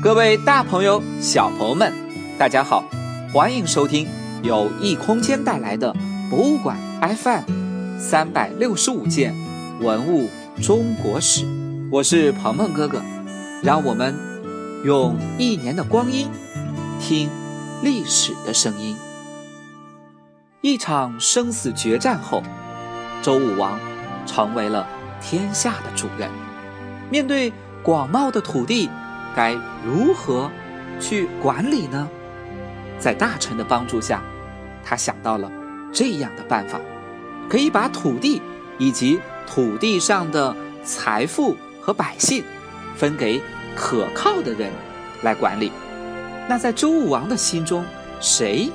各位大朋友、小朋友们，大家好，欢迎收听由异空间带来的博物馆 FM 三百六十五件文物中国史。我是鹏鹏哥哥，让我们用一年的光阴听历史的声音。一场生死决战后，周武王成为了天下的主人。面对广袤的土地，该如何去管理呢？在大臣的帮助下，他想到了这样的办法：可以把土地以及土地上的财富和百姓分给可靠的人来管理。那在周武王的心中，谁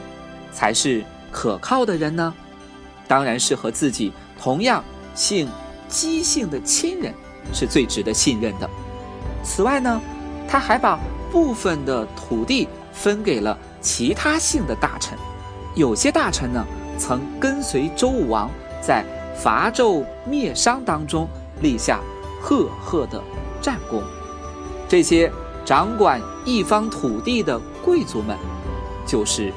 才是可靠的人呢？当然是和自己同样姓姬姓的亲人。是最值得信任的。此外呢，他还把部分的土地分给了其他姓的大臣。有些大臣呢，曾跟随周武王在伐纣灭商当中立下赫赫的战功。这些掌管一方土地的贵族们，就是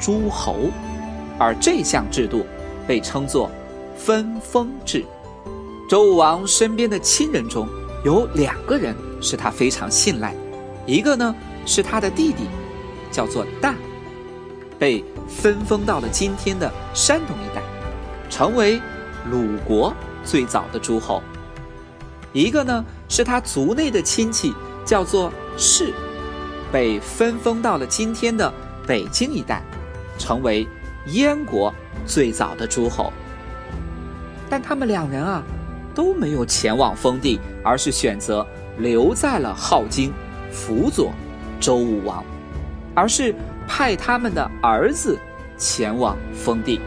诸侯，而这项制度被称作分封制。周武王身边的亲人中有两个人是他非常信赖，一个呢是他的弟弟，叫做旦，被分封到了今天的山东一带，成为鲁国最早的诸侯；一个呢是他族内的亲戚，叫做士，被分封到了今天的北京一带，成为燕国最早的诸侯。但他们两人啊。都没有前往封地，而是选择留在了镐京，辅佐周武王，而是派他们的儿子前往封地。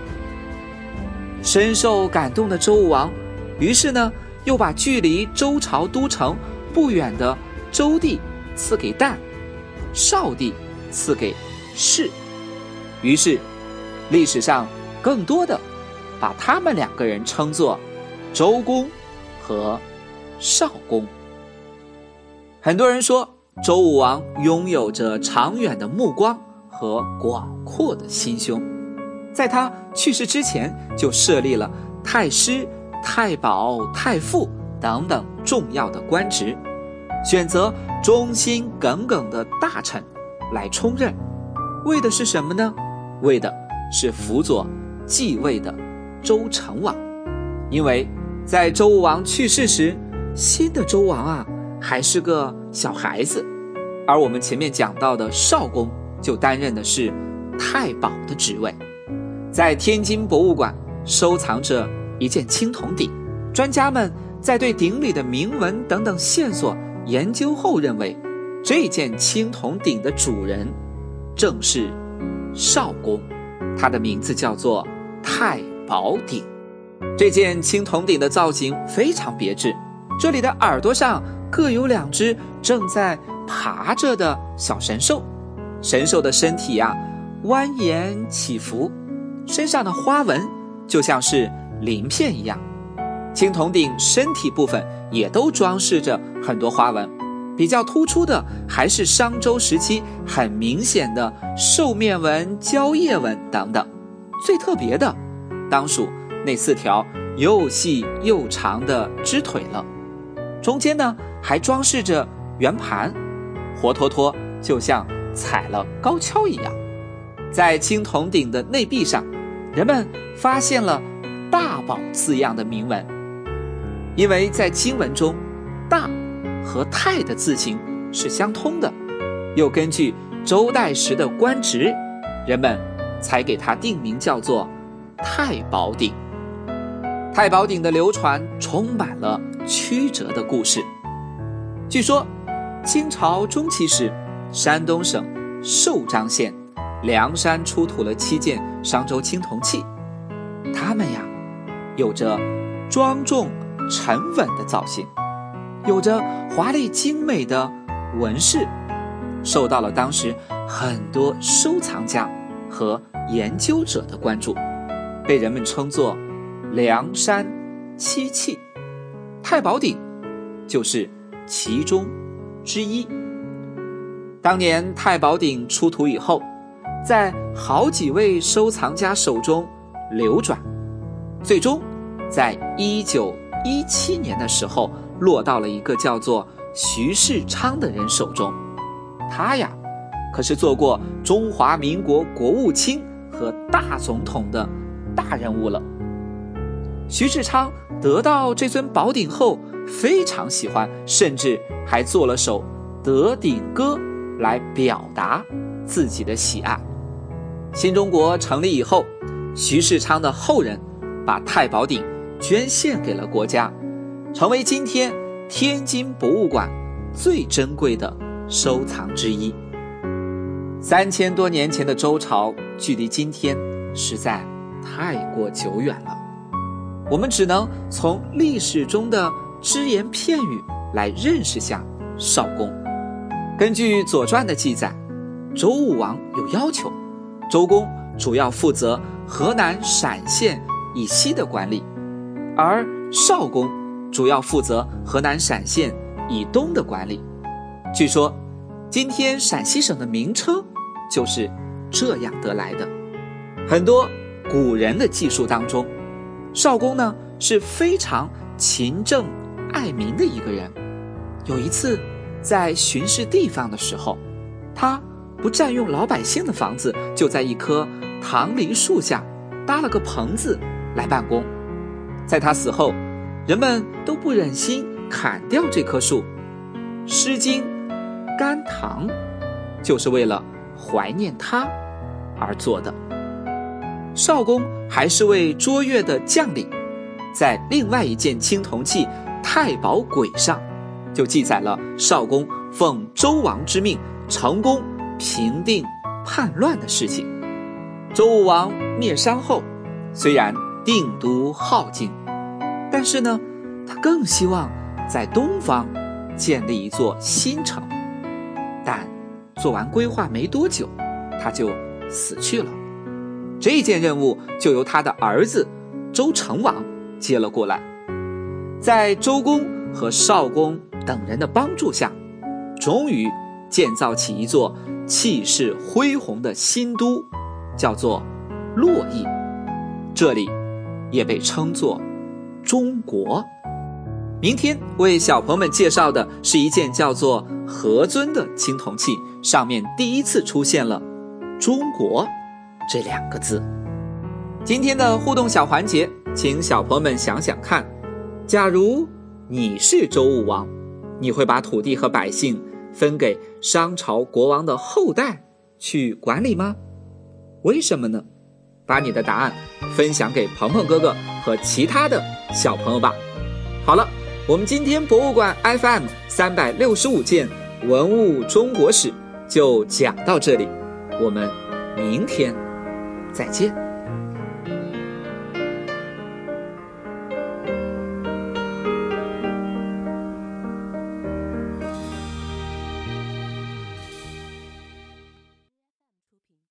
深受感动的周武王，于是呢，又把距离周朝都城不远的周地赐给旦，少地赐给士，于是历史上更多的把他们两个人称作周公。和少公，很多人说周武王拥有着长远的目光和广阔的心胸，在他去世之前就设立了太师、太保、太傅等等重要的官职，选择忠心耿耿的大臣来充任，为的是什么呢？为的是辅佐继位的周成王，因为。在周武王去世时，新的周王啊还是个小孩子，而我们前面讲到的少公就担任的是太保的职位。在天津博物馆收藏着一件青铜鼎，专家们在对鼎里的铭文等等线索研究后认为，这件青铜鼎的主人正是少公，他的名字叫做太保鼎。这件青铜鼎的造型非常别致，这里的耳朵上各有两只正在爬着的小神兽，神兽的身体呀蜿蜒起伏，身上的花纹就像是鳞片一样。青铜鼎身体部分也都装饰着很多花纹，比较突出的还是商周时期很明显的兽面纹、蕉叶纹等等。最特别的，当属。那四条又细又长的肢腿了，中间呢还装饰着圆盘，活脱脱就像踩了高跷一样。在青铜鼎的内壁上，人们发现了“大宝”字样的铭文，因为在经文中，“大”和“太”的字形是相通的，又根据周代时的官职，人们才给它定名叫做太保鼎。太保鼎的流传充满了曲折的故事。据说，清朝中期时，山东省寿张县梁山出土了七件商周青铜器，它们呀，有着庄重沉稳的造型，有着华丽精美的纹饰，受到了当时很多收藏家和研究者的关注，被人们称作。梁山七器，太保鼎就是其中之一。当年太保鼎出土以后，在好几位收藏家手中流转，最终在一九一七年的时候落到了一个叫做徐世昌的人手中。他呀，可是做过中华民国国务卿和大总统的大人物了。徐世昌得到这尊宝鼎后，非常喜欢，甚至还做了首《德鼎歌》。来表达自己的喜爱。新中国成立以后，徐世昌的后人把太保鼎捐献给了国家，成为今天天津博物馆最珍贵的收藏之一。三千多年前的周朝，距离今天实在太过久远了，我们只能从历史中的只言片语来认识下少公。根据《左传》的记载，周武王有要求，周公主要负责河南陕县以西的管理，而少公主要负责河南陕县以东的管理。据说，今天陕西省的名称就是这样得来的。很多古人的记述当中，少公呢是非常勤政爱民的一个人。有一次。在巡视地方的时候，他不占用老百姓的房子，就在一棵棠梨树下搭了个棚子来办公。在他死后，人们都不忍心砍掉这棵树，《诗经·甘棠》就是为了怀念他而做的。少公还是位卓越的将领，在另外一件青铜器太保簋上。就记载了少公奉周王之命成功平定叛乱的事情。周武王灭商后，虽然定都镐京，但是呢，他更希望在东方建立一座新城。但做完规划没多久，他就死去了。这件任务就由他的儿子周成王接了过来。在周公和少公。等人的帮助下，终于建造起一座气势恢宏的新都，叫做洛邑。这里也被称作中国。明天为小朋友们介绍的是一件叫做“何尊”的青铜器，上面第一次出现了“中国”这两个字。今天的互动小环节，请小朋友们想想看：假如你是周武王。你会把土地和百姓分给商朝国王的后代去管理吗？为什么呢？把你的答案分享给鹏鹏哥哥和其他的小朋友吧。好了，我们今天博物馆 FM 三百六十五件文物中国史就讲到这里，我们明天再见。